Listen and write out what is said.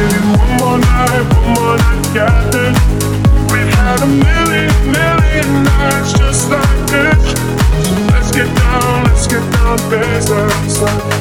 One more night, one more night. We had a million, million nights just like this. Let's get down, let's get down, business.